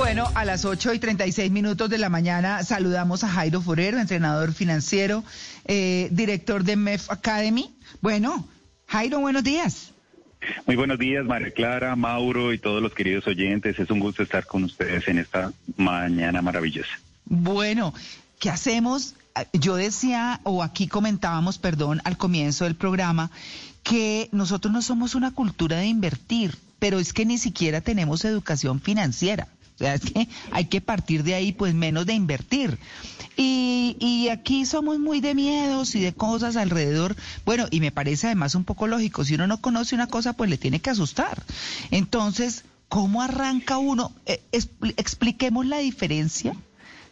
Bueno, a las 8 y 36 minutos de la mañana saludamos a Jairo Forero, entrenador financiero, eh, director de MEF Academy. Bueno, Jairo, buenos días. Muy buenos días, María Clara, Mauro y todos los queridos oyentes. Es un gusto estar con ustedes en esta mañana maravillosa. Bueno, ¿qué hacemos? Yo decía, o aquí comentábamos, perdón, al comienzo del programa, que nosotros no somos una cultura de invertir, pero es que ni siquiera tenemos educación financiera. Sea, es que hay que partir de ahí, pues menos de invertir. Y, y, aquí somos muy de miedos y de cosas alrededor. Bueno, y me parece además un poco lógico. Si uno no conoce una cosa, pues le tiene que asustar. Entonces, ¿cómo arranca uno? Eh, expliquemos la diferencia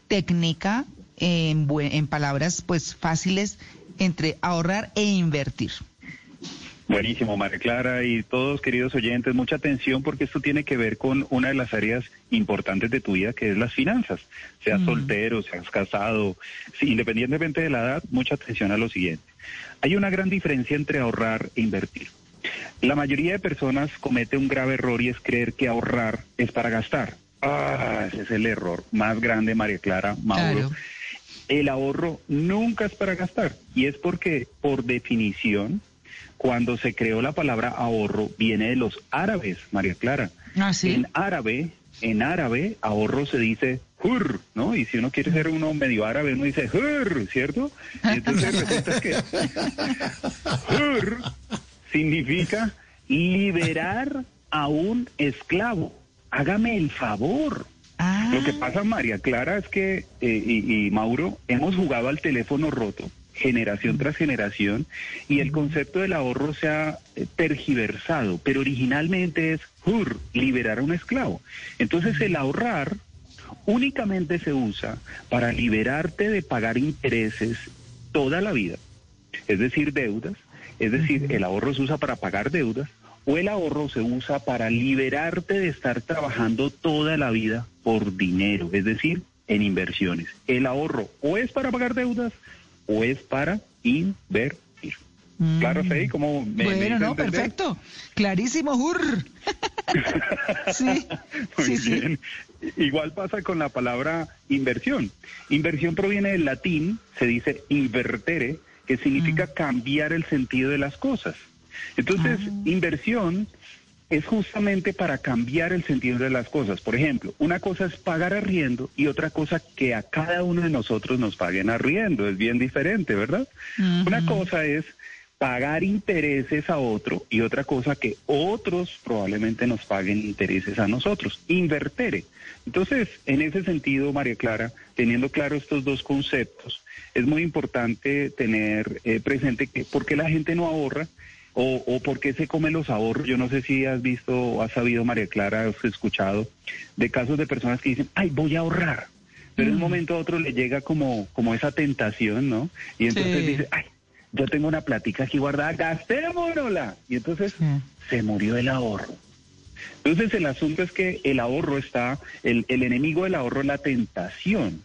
técnica en, en palabras pues fáciles entre ahorrar e invertir. Buenísimo, María Clara y todos queridos oyentes, mucha atención porque esto tiene que ver con una de las áreas importantes de tu vida, que es las finanzas. Seas mm. soltero, seas casado, independientemente de la edad, mucha atención a lo siguiente. Hay una gran diferencia entre ahorrar e invertir. La mayoría de personas comete un grave error y es creer que ahorrar es para gastar. Ah, ese es el error más grande, María Clara, Mauro. El ahorro nunca es para gastar y es porque, por definición, cuando se creó la palabra ahorro viene de los árabes, María Clara. Ah, ¿sí? En árabe, en árabe, ahorro se dice hur, ¿no? Y si uno quiere ser uno medio árabe, uno dice hur, ¿cierto? Y entonces resulta que hur significa liberar a un esclavo. Hágame el favor. Ah. Lo que pasa, María Clara, es que, eh, y Mauro, hemos jugado al teléfono roto generación tras generación y el concepto del ahorro se ha eh, tergiversado, pero originalmente es hur, liberar a un esclavo. Entonces el ahorrar únicamente se usa para liberarte de pagar intereses toda la vida, es decir, deudas, es decir, el ahorro se usa para pagar deudas o el ahorro se usa para liberarte de estar trabajando toda la vida por dinero, es decir, en inversiones. El ahorro o es para pagar deudas o es para invertir. Mm. Claro, Fey, como me Bueno, no, perfecto. Clarísimo, Jur. sí, sí, sí. Igual pasa con la palabra inversión. Inversión proviene del latín, se dice invertere, que significa mm. cambiar el sentido de las cosas. Entonces, ah. inversión es justamente para cambiar el sentido de las cosas. Por ejemplo, una cosa es pagar arriendo y otra cosa que a cada uno de nosotros nos paguen arriendo. Es bien diferente, ¿verdad? Una cosa es pagar intereses a otro y otra cosa que otros probablemente nos paguen intereses a nosotros. Invertere. Entonces, en ese sentido, María Clara, teniendo claro estos dos conceptos, es muy importante tener eh, presente que por qué la gente no ahorra o, o por qué se comen los ahorros. Yo no sé si has visto o has sabido, María Clara, has escuchado de casos de personas que dicen, ay, voy a ahorrar. Pero en un mm. momento a otro le llega como, como esa tentación, ¿no? Y entonces dice, ay, yo tengo una platica aquí guardada, gastémonosla. Y entonces se murió el ahorro. Entonces el asunto es que el ahorro está, el, el enemigo del ahorro es la tentación.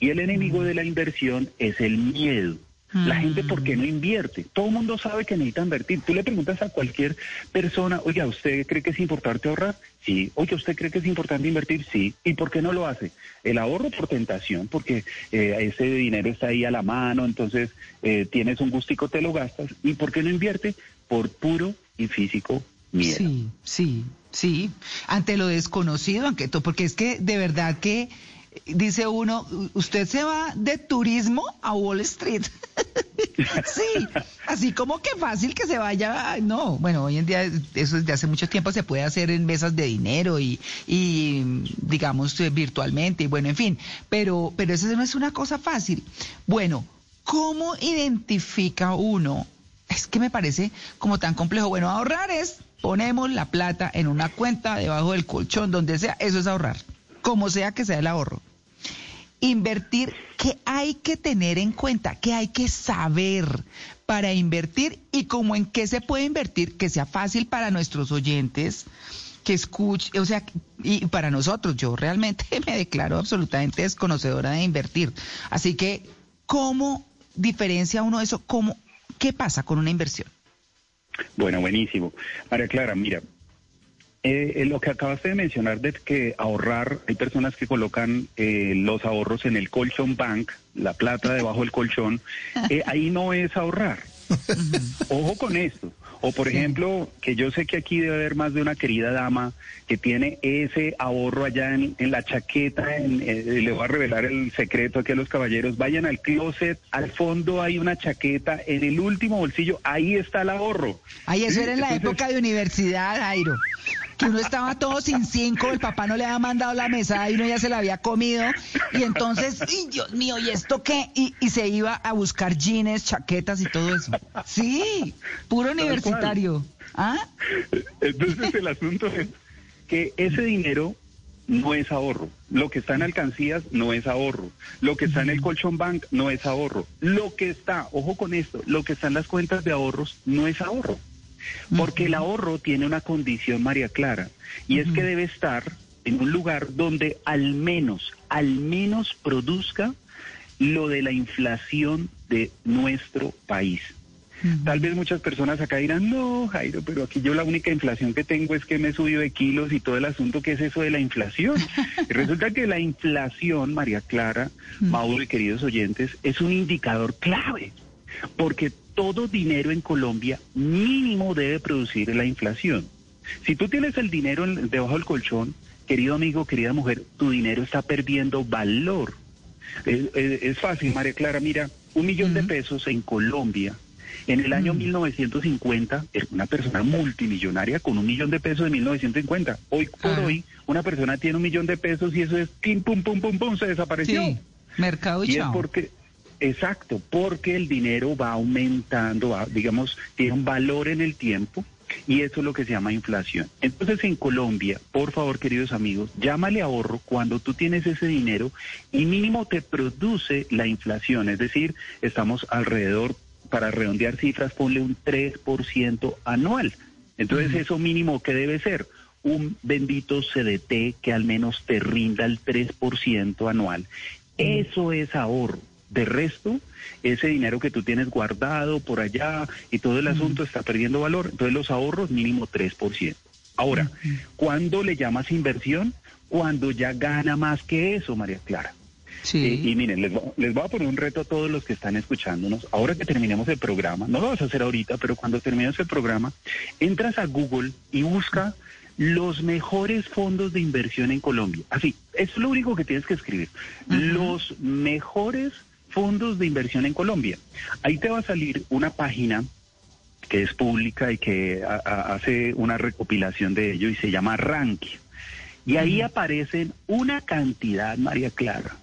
Y el enemigo mm. de la inversión es el miedo. La gente, ¿por qué no invierte? Todo el mundo sabe que necesita invertir. Tú le preguntas a cualquier persona, oiga, ¿usted cree que es importante ahorrar? Sí. Oye, ¿usted cree que es importante invertir? Sí. ¿Y por qué no lo hace? El ahorro por tentación, porque eh, ese dinero está ahí a la mano, entonces eh, tienes un gustico, te lo gastas. ¿Y por qué no invierte? Por puro y físico miedo. Sí, sí, sí. Ante lo desconocido, aunque porque es que de verdad que dice uno, usted se va de turismo a Wall Street. sí, así como que fácil que se vaya. No, bueno, hoy en día eso desde hace mucho tiempo se puede hacer en mesas de dinero y, digamos eh, virtualmente y bueno, en fin, pero, pero eso no es una cosa fácil. Bueno, ¿cómo identifica uno? Es que me parece como tan complejo. Bueno, ahorrar es ponemos la plata en una cuenta debajo del colchón, donde sea, eso es ahorrar como sea que sea el ahorro. Invertir, ¿qué hay que tener en cuenta? ¿Qué hay que saber para invertir y cómo en qué se puede invertir? Que sea fácil para nuestros oyentes, que escuche, o sea, y para nosotros, yo realmente me declaro absolutamente desconocedora de invertir. Así que, ¿cómo diferencia uno eso? ¿Cómo, ¿Qué pasa con una inversión? Bueno, buenísimo. María Clara, mira, Eh, lo que acabaste de mencionar de que ahorrar, hay personas que colocan eh, los ahorros en el colchón bank, la plata debajo del colchón, eh, ahí no es ahorrar. Ojo con esto. O por ejemplo, que yo sé que aquí debe haber más de una querida dama que tiene ese ahorro allá en, la chaqueta, en, le voy a revelar el secreto aquí a los caballeros, vayan al closet, al fondo hay una chaqueta, en el último bolsillo, ahí está el ahorro. Ahí eso era en la época de universidad, Jairo que uno estaba todo sin cinco, el papá no le había mandado la mesa y uno ya se la había comido, y entonces, Dios mío, ¿y esto qué? Y, se iba a buscar jeans, chaquetas y todo eso. Sí, puro universitario. ¿Ah? Entonces el asunto es que ese dinero no es ahorro. Lo que está en alcancías no es ahorro. Lo que está en el colchón bank no es ahorro. Lo que está, ojo con esto, lo que está en las cuentas de ahorros no es ahorro. Porque el ahorro tiene una condición, María Clara, y es que debe estar en un lugar donde al menos, al menos produzca lo de la inflación de nuestro país. Tal vez muchas personas acá dirán, no, Jairo, pero aquí yo la única inflación que tengo es que me subió de kilos y todo el asunto que es eso de la inflación. y resulta que la inflación, María Clara, Mauro y queridos oyentes, es un indicador clave, porque todo dinero en Colombia mínimo debe producir la inflación. Si tú tienes el dinero debajo del colchón, querido amigo, querida mujer, tu dinero está perdiendo valor. Es, fácil, María Clara, mira, un millón de pesos en Colombia en el año 1950 es una persona multimillonaria con un millón de pesos de 1950. Hoy por hoy una persona tiene un millón de pesos y eso es pim pum pum pum pum se desapareció. Sí, mercado y, y es porque Exacto, porque el dinero va aumentando, digamos, tiene un valor en el tiempo y eso es lo que se llama inflación. Entonces en Colombia, por favor queridos amigos, llámale ahorro cuando tú tienes ese dinero y mínimo te produce la inflación, es decir, estamos alrededor, para redondear cifras, ponle un 3% anual. Entonces eso mínimo que debe ser un bendito CDT que al menos te rinda el 3% anual. Eso es ahorro. De resto, ese dinero que tú tienes guardado por allá y todo el asunto está perdiendo valor. Entonces los ahorros mínimo 3%. Ahora, ¿cuándo le llamas inversión? Cuando ya gana más que eso, María Clara. Sí. Eh, y miren, les, les, voy a poner un reto a todos los que están escuchándonos. Ahora que terminemos el programa, no lo vas a hacer ahorita, pero cuando termines el programa, entras a Google y busca los mejores fondos de inversión en Colombia. Así, es lo único que tienes que escribir. Los mejores fondos de inversión en Colombia. Ahí te va a salir una página que es pública y que hace una recopilación de ello y se llama Ranking. Y ahí aparecen una cantidad, María Clara,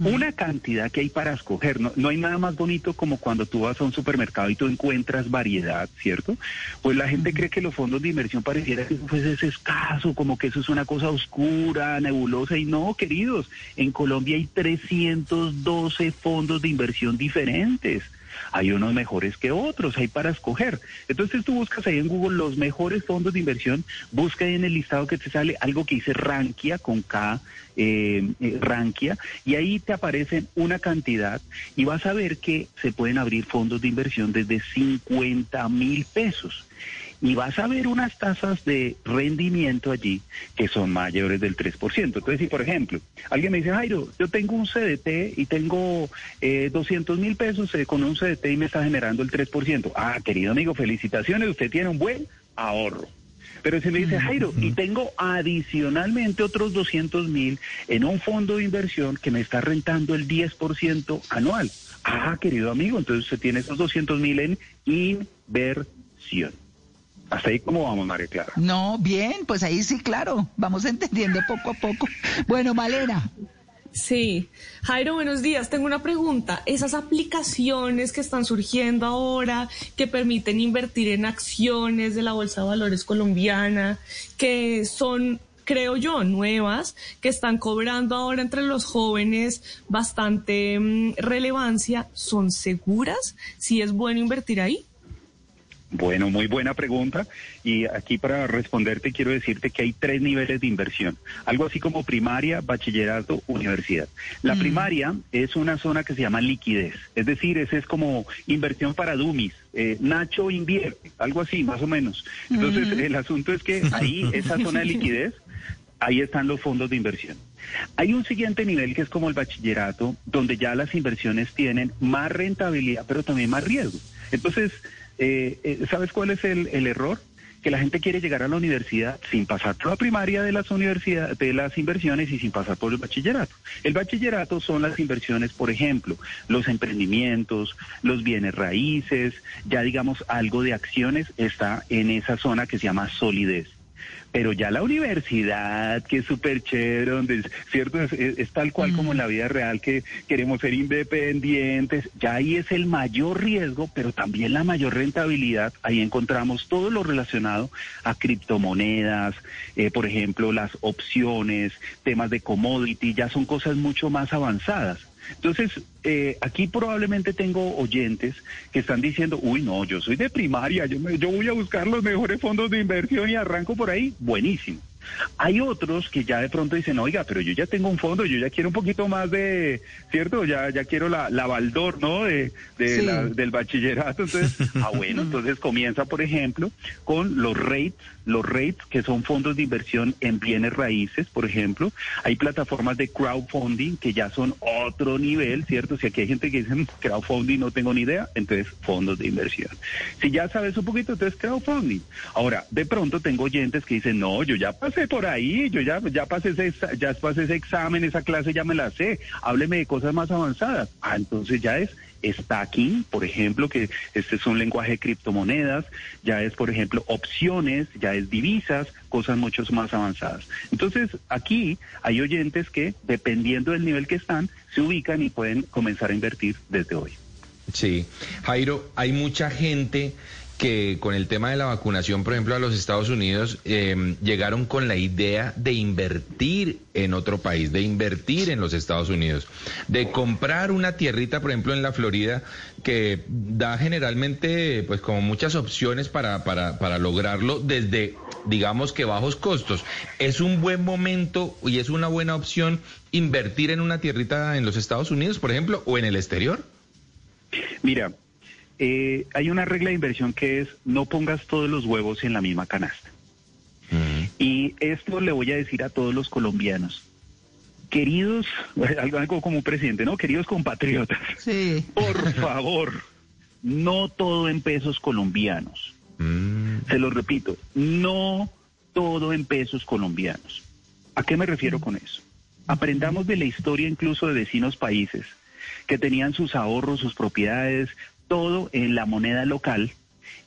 una cantidad que hay para escoger. No, no, hay nada más bonito como cuando tú vas a un supermercado y tú encuentras variedad, ¿cierto? Pues la gente cree que los fondos de inversión pareciera que eso fuese escaso, como que eso es una cosa oscura, nebulosa. Y no, queridos, en Colombia hay 312 fondos de inversión diferentes hay unos mejores que otros, hay para escoger. Entonces tú buscas ahí en Google los mejores fondos de inversión, busca ahí en el listado que te sale algo que dice Rankia con K, eh, eh, Rankia, y ahí te aparecen una cantidad y vas a ver que se pueden abrir fondos de inversión desde 50 mil pesos y vas a ver unas tasas de rendimiento allí que son mayores del 3%. Entonces, si por ejemplo, alguien me dice, Jairo, yo tengo un CDT y tengo eh, 200 mil pesos eh, con un CDT y me está generando el 3%. Ah, querido amigo, felicitaciones, usted tiene un buen ahorro. Pero si me dice, Jairo, y tengo adicionalmente otros 200 mil en un fondo de inversión que me está rentando el 10% anual. Ah, querido amigo, entonces usted tiene esos 200 mil en inversión. Hasta ahí, ¿cómo vamos, María Clara? No, bien, pues ahí sí, claro, vamos entendiendo poco a poco. Bueno, Malena. Sí. Jairo, buenos días. Tengo una pregunta. Esas aplicaciones que están surgiendo ahora, que permiten invertir en acciones de la Bolsa de Valores colombiana, que son creo yo, nuevas, que están cobrando ahora entre los jóvenes bastante mm, relevancia, ¿son seguras? ¿Si es bueno invertir ahí? Bueno, muy buena pregunta. Y aquí para responderte quiero decirte que hay tres niveles de inversión. Algo así como primaria, bachillerato, universidad. La mm. primaria es una zona que se llama liquidez. Es decir, ese es como inversión para dummies. Eh, Nacho invierte, algo así, más o menos. Entonces, el asunto es que ahí, esa zona de liquidez, ahí están los fondos de inversión. Hay un siguiente nivel que es como el bachillerato, donde ya las inversiones tienen más rentabilidad, pero también más riesgo. Entonces, eh, eh, ¿sabes cuál es el, error? que la gente quiere llegar a la universidad sin pasar por la primaria de las universidades, de las inversiones y sin pasar por el bachillerato. El bachillerato son las inversiones, por ejemplo, los emprendimientos, los bienes raíces, ya digamos algo de acciones está en esa zona que se llama solidez. Pero ya la universidad, que es súper chévere, donde, ¿cierto? Es, tal cual como en la vida real que queremos ser independientes, ya ahí es el mayor riesgo, pero también la mayor rentabilidad. Ahí encontramos todo lo relacionado a criptomonedas, eh, por ejemplo, las opciones, temas de commodity, ya son cosas mucho más avanzadas. Entonces, eh, aquí probablemente tengo oyentes que están diciendo, uy, no, yo soy de primaria, yo, yo voy a buscar los mejores fondos de inversión y arranco por ahí. Buenísimo. Hay otros que ya de pronto dicen, oiga, pero yo ya tengo un fondo, yo ya quiero un poquito más de, ¿cierto? Ya, ya quiero la, la Baldor, ¿no? De, del bachillerato. Entonces, ah, bueno, entonces comienza, por ejemplo, con los rates, los rates que son fondos de inversión en bienes raíces, por ejemplo. Hay plataformas de crowdfunding que ya son otro nivel, ¿cierto? Si aquí hay gente que dice mm, crowdfunding no tengo ni idea, entonces fondos de inversión. Si ya sabes un poquito, entonces crowdfunding. Ahora, de pronto tengo oyentes que dicen, no, yo ya pasé por ahí, yo ya, ya pasé ese, ya pasé ese examen, esa clase ya me la sé, hábleme de cosas más avanzadas. Ah, entonces ya es stacking, por ejemplo, que este es un lenguaje de criptomonedas, ya es, por ejemplo, opciones, ya es divisas, cosas mucho más avanzadas. Entonces, aquí hay oyentes que, dependiendo del nivel que están, se ubican y pueden comenzar a invertir desde hoy. Sí, Jairo, hay mucha gente que con el tema de la vacunación, por ejemplo, a los Estados Unidos, em, llegaron con la idea de invertir en otro país, de invertir en los Estados Unidos, de comprar una tierrita, por ejemplo, en la Florida, que da generalmente, pues, como muchas opciones para, para, para lograrlo desde, digamos que bajos costos. ¿Es un buen momento y es una buena opción invertir en una tierrita en los Estados Unidos, por ejemplo, o en el exterior? Mira, eh, hay una regla de inversión que es no pongas todos los huevos en la misma canasta. Mm. Y esto le voy a decir a todos los colombianos. Queridos, algo como un presidente, ¿no? Queridos compatriotas, sí. por favor, no todo en pesos colombianos. Mm. Se lo repito, no todo en pesos colombianos. ¿A qué me refiero con eso? Aprendamos de la historia incluso de vecinos países que tenían sus ahorros, sus propiedades, todo en la moneda local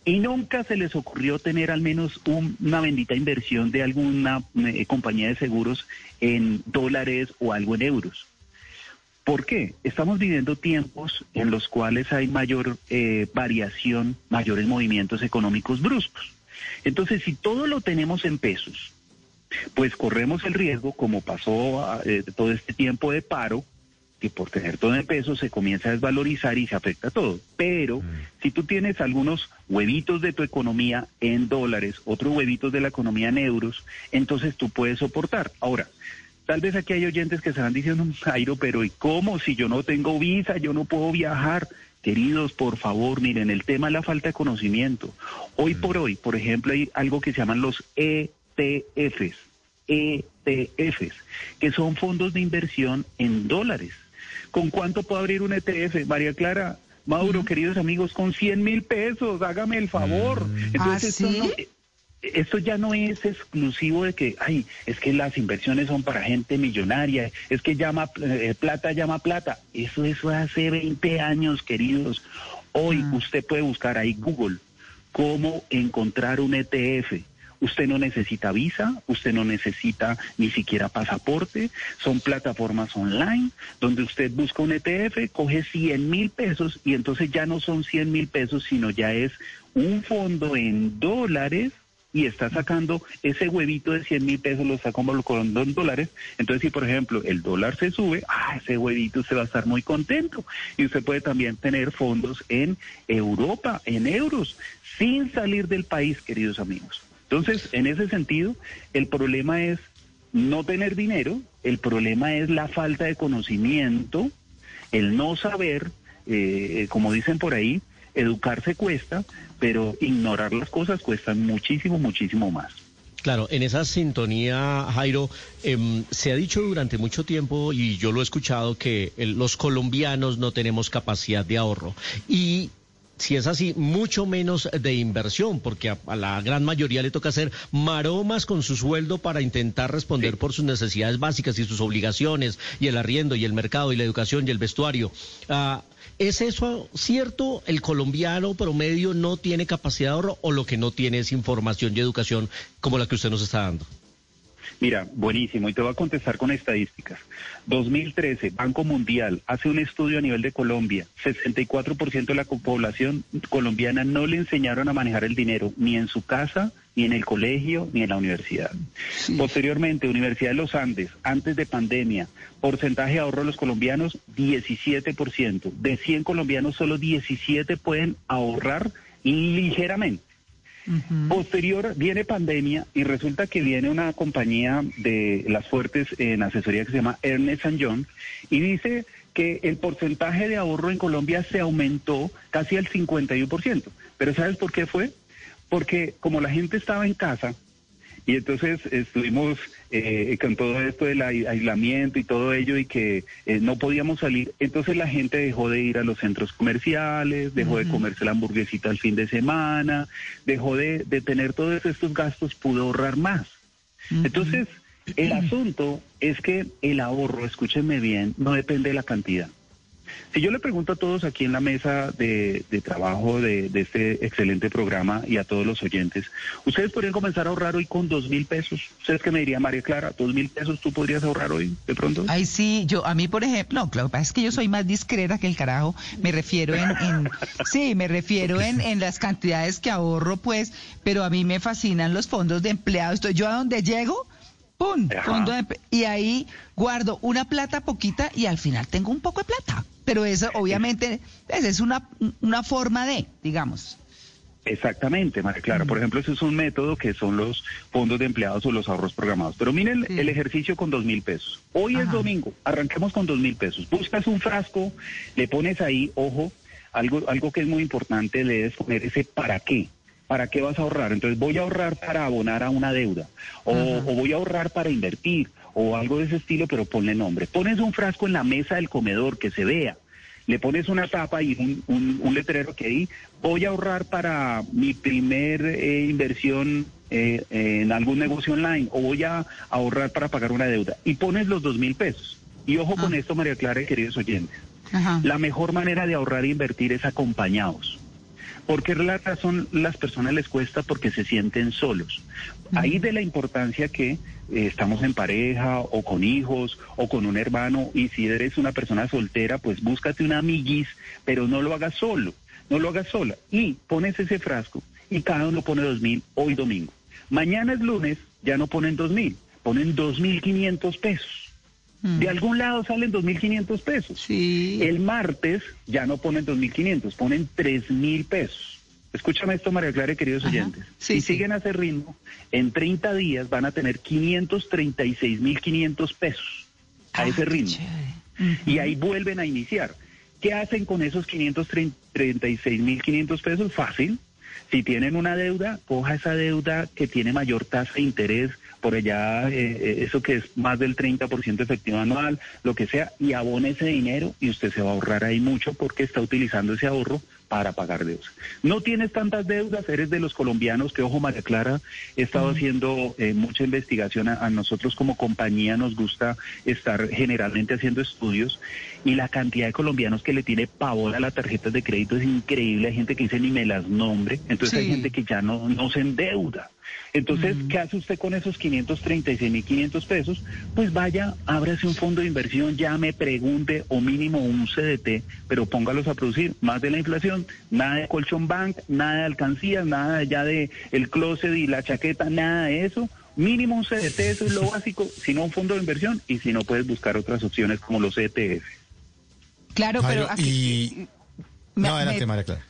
y nunca se les ocurrió tener al menos una bendita inversión de alguna eh, compañía de seguros en dólares o algo en euros. ¿Por qué? Estamos viviendo tiempos en los cuales hay mayor eh, variación, mayores movimientos económicos bruscos. Entonces, si todo lo tenemos en pesos, pues corremos el riesgo, como pasó eh, todo este tiempo de paro, que por tener todo en pesos se comienza a desvalorizar y se afecta todo. Pero mm. si tú tienes algunos huevitos de tu economía en dólares, otros huevitos de la economía en euros, entonces tú puedes soportar. Ahora, tal vez aquí hay oyentes que se van diciendo, Jairo, pero ¿y cómo? Si yo no tengo visa, yo no puedo viajar. Queridos, por favor, miren, el tema es la falta de conocimiento. Hoy mm. por hoy, por ejemplo, hay algo que se llaman los ETFs. ETFs, que son fondos de inversión en dólares. ¿Con cuánto puedo abrir un ETF? María Clara, Mauro, queridos amigos, con 100 mil pesos, hágame el favor. Mm. Entonces, ¿Ah, esto, ya no es exclusivo de que, ay, es que las inversiones son para gente millonaria, es que llama eh, plata, llama plata. Eso, eso hace 20 años, queridos. Hoy ah. usted puede buscar ahí Google cómo encontrar un ETF Usted no necesita visa, usted no necesita ni siquiera pasaporte, son plataformas online donde usted busca un ETF, coge 100 mil pesos y entonces ya no son 100 mil pesos, sino ya es un fondo en dólares y está sacando ese huevito de 100 mil pesos, lo está colocando en dólares. Entonces, si por ejemplo el dólar se sube, ah, ese huevito se va a estar muy contento. Y usted puede también tener fondos en Europa, en euros, sin salir del país, queridos amigos. Entonces, en ese sentido, el problema es no tener dinero, el problema es la falta de conocimiento, el no saber, eh, como dicen por ahí, educarse cuesta, pero ignorar las cosas cuesta muchísimo, muchísimo más. Claro, en esa sintonía, Jairo, em, se ha dicho durante mucho tiempo, y yo lo he escuchado, que los colombianos no tenemos capacidad de ahorro. Y si es así, mucho menos de inversión, porque a, la gran mayoría le toca hacer maromas con su sueldo para intentar responder por sus necesidades básicas y sus obligaciones, y el arriendo, y el mercado, y la educación, y el vestuario. Ah, ¿Es eso cierto? ¿El colombiano promedio no tiene capacidad de ahorro o lo que no tiene es información y educación como la que usted nos está dando? Mira, buenísimo, y te voy a contestar con estadísticas. 2013, Banco Mundial hace un estudio a nivel de Colombia. 64% de la población colombiana no le enseñaron a manejar el dinero, ni en su casa, ni en el colegio, ni en la universidad. Posteriormente, Universidad de los Andes, antes de pandemia, porcentaje de ahorro de los colombianos, 17%. De 100 colombianos, solo 17 pueden ahorrar ligeramente. Posterior viene pandemia y resulta que viene una compañía de las fuertes en asesoría que se llama Ernest Young y dice que el porcentaje de ahorro en Colombia se aumentó casi al 51%. Pero ¿sabes por qué fue? Porque como la gente estaba en casa, y entonces estuvimos eh, con todo esto del aislamiento y todo ello y que eh, no podíamos salir. Entonces la gente dejó de ir a los centros comerciales, dejó de comerse la hamburguesita el fin de semana, dejó de, de tener todos estos gastos, pudo ahorrar más. Entonces, el asunto es que el ahorro, escúchenme bien, no depende de la cantidad. Si yo le pregunto a todos aquí en la mesa de, trabajo de, este excelente programa y a todos los oyentes, ¿ustedes podrían comenzar a ahorrar hoy con dos mil pesos? ¿Ustedes qué me diría, María Clara? ¿Dos mil pesos tú podrías ahorrar hoy de pronto? Ay, sí, yo, a mí, por ejemplo, no, claro, es que yo soy más discreta que el carajo. Me refiero en, sí, me refiero en, en las cantidades que ahorro, pues, pero a mí me fascinan los fondos de empleados. Yo a donde llego, ¡pum! Fondo y ahí guardo una plata poquita y al final tengo un poco de plata. Pero eso obviamente pues, es una, una forma de, digamos. Exactamente, María Clara. Por ejemplo, ese es un método que son los fondos de empleados o los ahorros programados. Pero miren el ejercicio con dos mil pesos. Hoy es domingo, arranquemos con dos mil pesos. Buscas un frasco, le pones ahí, ojo, algo, algo que es muy importante, le debes poner ese para qué. ¿para qué vas a ahorrar? Entonces voy a ahorrar para abonar a una deuda o, voy a ahorrar para invertir o algo de ese estilo, pero ponle nombre. Pones un frasco en la mesa del comedor que se vea. Le pones una tapa y un, letrero que ahí voy a ahorrar para mi primer eh, inversión eh, en algún negocio online o voy a ahorrar para pagar una deuda y pones los dos mil pesos. Y ojo con ah. esto, María Clara y queridos oyentes. La mejor manera de ahorrar e invertir es acompañados. ¿Por qué la razón las personas les cuesta? Porque se sienten solos. Ahí de la importancia que eh, estamos en pareja o con hijos o con un hermano y si eres una persona soltera, pues búscate una amiguis, pero no lo hagas solo, no lo hagas sola. Y pones ese frasco y cada uno pone dos mil hoy domingo. Mañana es lunes, ya no ponen dos mil, ponen dos mil quinientos pesos. Mm. De algún lado salen 2.500 pesos. Sí. El martes ya no ponen 2.500, ponen 3.000 pesos. Escúchame esto, María Clara, queridos oyentes. si siguen a ese ritmo, en 30 días van a tener 536.500 pesos a ah, ese ritmo. Y ahí vuelven a iniciar. ¿Qué hacen con esos 536.500 pesos? Fácil. Si tienen una deuda, coja esa deuda que tiene mayor tasa de interés por allá, eh, eh, eso que es más del 30% efectivo anual, lo que sea, y abone ese dinero y usted se va a ahorrar ahí mucho porque está utilizando ese ahorro para pagar deudas. No tienes tantas deudas, eres de los colombianos que, ojo, María Clara, he estado haciendo eh, mucha investigación. A, nosotros como compañía nos gusta estar generalmente haciendo estudios y la cantidad de colombianos que le tiene pavor a las tarjetas de crédito es increíble. Hay gente que dice ni me las nombre, entonces hay gente que ya no, no se endeuda. Entonces, ¿qué hace usted con esos 536.500 pesos? Pues vaya, ábrase un fondo de inversión, llame, pregunte o mínimo un CDT, pero póngalos a producir más de la inflación nada de colchón bank, nada de alcancías, nada ya de el closet y la chaqueta, nada de eso. Mínimo un CDT, eso es lo básico, si no un fondo de inversión y si no puedes buscar otras opciones como los ETF. Claro, pero aquí, no, adelante, María Clara.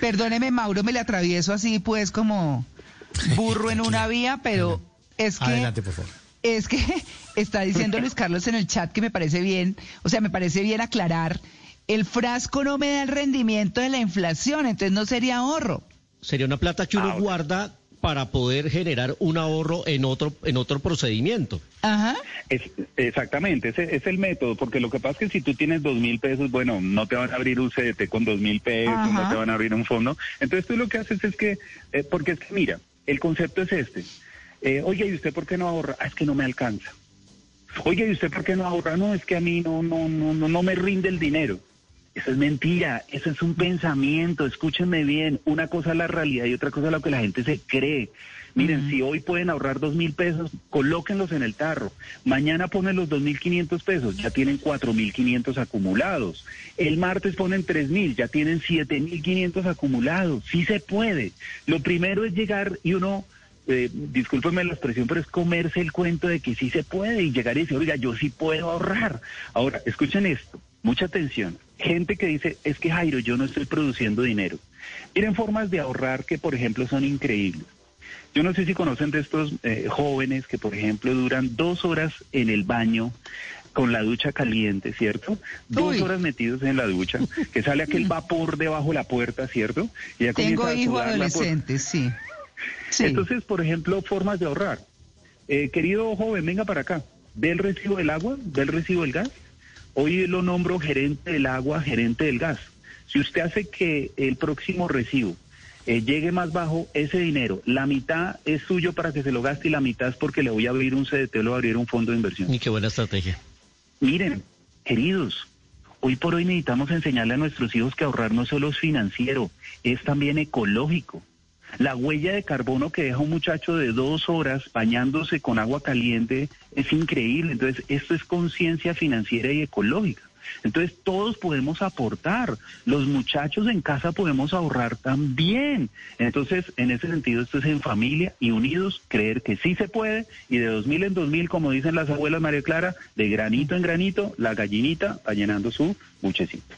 Perdóneme, Mauro, me le atravieso así, pues, como burro en una vía, pero es que... Adelante, por favor. Es que está diciendo Luis Carlos en el chat que me parece bien, o sea, me parece bien aclarar, el frasco no me da el rendimiento de la inflación, entonces no sería ahorro. Sería una plata que uno guarda para poder generar un ahorro en otro en otro procedimiento. Ajá. Es, exactamente, ese es el método, porque lo que pasa es que si tú tienes dos mil pesos, bueno, no te van a abrir un CDT con dos mil pesos, no te van a abrir un fondo. Entonces tú lo que haces es que, eh, porque es que mira, el concepto es este. Eh, oye, ¿y usted por qué no ahorra? Ah, es que no me alcanza. Oye, ¿y usted por qué no ahorra? No, es que a mí no, no, no, no, no me rinde el dinero. Eso es mentira, eso es un pensamiento, escúchenme bien, una cosa es la realidad y otra cosa es lo que la gente se cree. Miren, si hoy pueden ahorrar dos mil pesos, colóquenlos en el tarro. Mañana ponen los dos mil quinientos pesos, ya tienen cuatro mil quinientos acumulados. El martes ponen tres mil, ya tienen siete mil quinientos acumulados. Sí se puede. Lo primero es llegar y uno eh, discúlpeme la expresión, pero es comerse el cuento de que sí se puede y llegar y decir, oiga, yo sí puedo ahorrar. Ahora, escuchen esto, mucha atención. Gente que dice, es que Jairo, yo no estoy produciendo dinero. Miren formas de ahorrar que, por ejemplo, son increíbles. Yo no sé si conocen de estos eh, jóvenes que, por ejemplo, duran dos horas en el baño con la ducha caliente, ¿cierto? Dos horas metidos en la ducha, que sale aquel vapor debajo de la puerta, ¿cierto? Y ya Tengo hijos adolescentes, sí. Entonces, por ejemplo, formas de ahorrar. Eh, querido joven, venga para acá. ¿Ve el recibo del agua? ¿Ve el recibo del gas? Hoy lo nombro gerente del agua, gerente del gas. Si usted hace que el próximo recibo eh, llegue más bajo, ese dinero, la mitad es suyo para que se lo gaste y la mitad es porque le voy a abrir un CDT o le voy a abrir un fondo de inversión. Y qué buena estrategia. Miren, queridos, hoy por hoy necesitamos enseñarle a nuestros hijos que ahorrar no solo es financiero, es también ecológico. La huella de carbono que deja un muchacho de dos horas bañándose con agua caliente es increíble. Entonces, esto es conciencia financiera y ecológica. Entonces, todos podemos aportar. Los muchachos en casa podemos ahorrar también. Entonces, en ese sentido, esto es en familia y unidos, creer que sí se puede. Y de 2000 en 2000, como dicen las abuelas María Clara, de granito en granito, la gallinita va llenando su muchecito.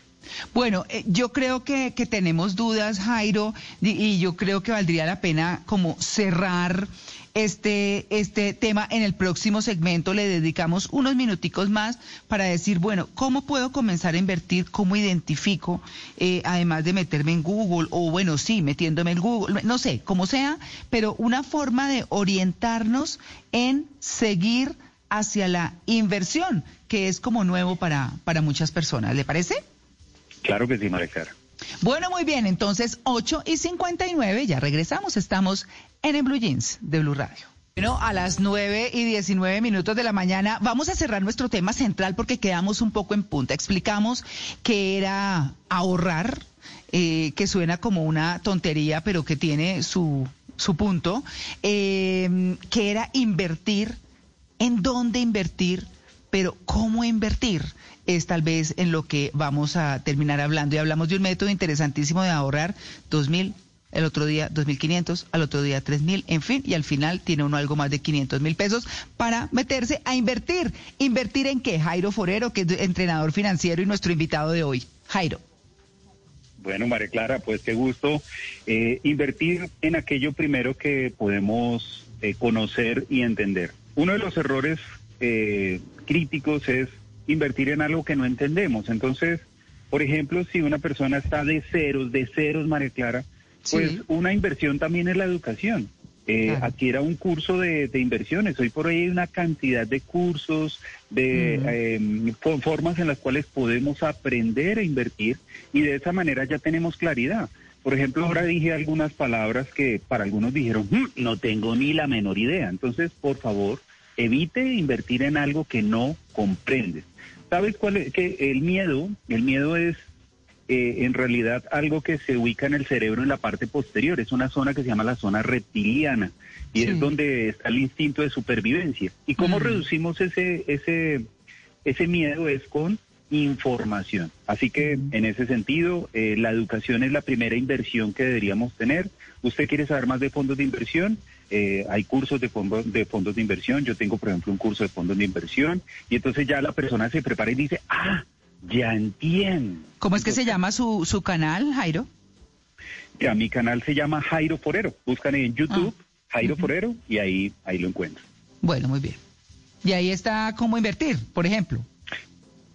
Bueno, eh, yo creo que, tenemos dudas, Jairo, y, yo creo que valdría la pena como cerrar este, este tema en el próximo segmento. Le dedicamos unos minuticos más para decir, bueno, ¿cómo puedo comenzar a invertir? ¿Cómo identifico? Eh, además de meterme en Google, o bueno, sí, metiéndome en Google, no sé, como sea, pero una forma de orientarnos en seguir hacia la inversión, que es como nuevo para, para muchas personas. ¿Le parece? Claro que sí, María Bueno, muy bien, entonces 8 y 59, ya regresamos, estamos en el Blue Jeans de Blue Radio. Bueno, a las 9 y 19 minutos de la mañana vamos a cerrar nuestro tema central porque quedamos un poco en punta. Explicamos que era ahorrar, eh, que suena como una tontería, pero que tiene su, su punto, eh, que era invertir, en dónde invertir, pero cómo invertir es tal vez en lo que vamos a terminar hablando. Y hablamos de un método interesantísimo de ahorrar dos mil, el otro día dos mil quinientos, al otro día tres mil, en fin, y al final tiene uno algo más de 500 mil pesos para meterse a invertir. ¿Invertir en qué? Jairo Forero, que es entrenador financiero y nuestro invitado de hoy. Jairo. Bueno, María Clara, pues qué gusto. Eh, invertir en aquello primero que podemos eh, conocer y entender. Uno de los errores eh, críticos es invertir en algo que no entendemos. Entonces, por ejemplo, si una persona está de ceros, de ceros, María Clara, pues una inversión también es la educación. Eh, Adquiera un curso de, inversiones. Hoy por hoy hay una cantidad de cursos, de em, formas en las cuales podemos aprender a invertir y de esa manera ya tenemos claridad. Por ejemplo, ahora dije algunas palabras que para algunos dijeron, mm, no tengo ni la menor idea. Entonces, por favor, evite invertir en algo que no comprende. ¿Sabes cuál es? Que el miedo, el miedo es eh, en realidad algo que se ubica en el cerebro en la parte posterior. Es una zona que se llama la zona reptiliana y es donde está el instinto de supervivencia. ¿Y cómo reducimos ese, ese, ese miedo? Es con información. Así que en ese sentido, eh, la educación es la primera inversión que deberíamos tener. ¿Usted quiere saber más de fondos de inversión? Eh, hay cursos de fondos, de fondos de inversión. Yo tengo, por ejemplo, un curso de fondos de inversión y entonces ya la persona se prepara y dice, ah, ya entiendo. ¿Cómo es que se llama su, su canal, Jairo? Ya, mi canal se llama Jairo Forero. Buscan en YouTube Ah. Jairo Forero y ahí, ahí lo encuentran. Bueno, muy bien. Y ahí está cómo invertir, por ejemplo.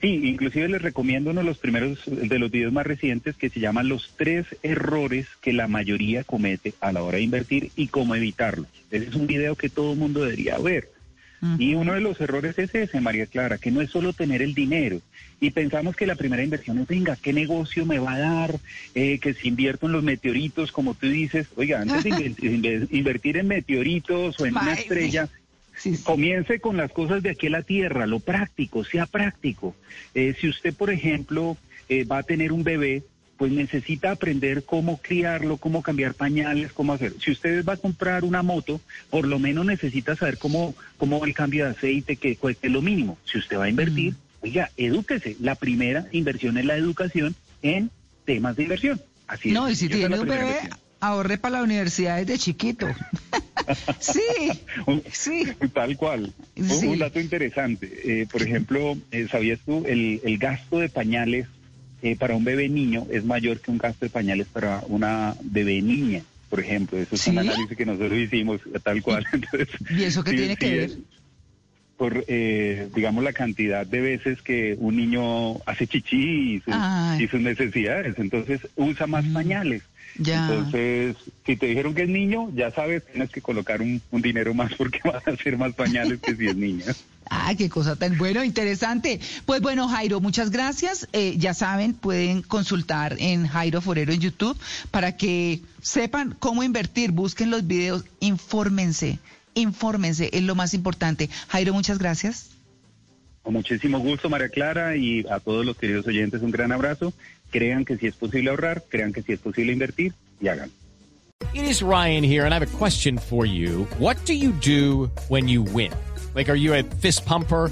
Sí, inclusive les recomiendo uno de los primeros de los videos más recientes que se llama Los tres errores que la mayoría comete a la hora de invertir y cómo evitarlos. Ese es un video que todo el mundo debería ver. Y uno de los errores es ese, María Clara, que no es solo tener el dinero. Y pensamos que la primera inversión es, venga, ¿qué negocio me va a dar? Eh, que si invierto en los meteoritos, como tú dices, oiga, antes de inver- inver- invertir en meteoritos o en una estrella, Sí, sí. Comience con las cosas de aquí a la tierra, lo práctico, sea práctico. Eh, si usted, por ejemplo, eh, va a tener un bebé, pues necesita aprender cómo criarlo, cómo cambiar pañales, cómo hacer. Si usted va a comprar una moto, por lo menos necesita saber cómo, cómo el cambio de aceite, que cueste lo mínimo. Si usted va a invertir, Mm. oiga, edúquese. La primera inversión es la educación en temas de inversión. Así No, es. y si la tiene un bebé, inversión. ahorre para la universidad desde chiquito. sí, Un- sí. Tal cual. Un- Sí. Un dato interesante. Eh, por ejemplo, eh, ¿sabías tú? El, el gasto de pañales eh, para un bebé niño es mayor que un gasto de pañales para una bebé niña. Por ejemplo, eso es ¿Sí? un análisis que nosotros hicimos tal cual. Entonces, ¿Y eso qué sí, tiene que ver? Por, eh, digamos, la cantidad de veces que un niño hace chichi y sus, y sus necesidades. Entonces, usa más pañales. Ya. Entonces, si te dijeron que es niño, ya sabes, tienes que colocar un, un dinero más porque vas a hacer más pañales que si es niña. Ah, qué cosa tan bueno, interesante. Pues bueno, Jairo, muchas gracias. Eh, ya saben, pueden consultar en Jairo Forero en YouTube para que sepan cómo invertir. Busquen los videos, infórmense, infórmense, es lo más importante. Jairo, muchas gracias. Con muchísimo gusto, María Clara, y a todos los queridos oyentes un gran abrazo. Crean que si es posible ahorrar, crean que si es posible invertir y hagan. It is Ryan here, and I have a question for you. What do you do when you win? Like, are you a fist pumper?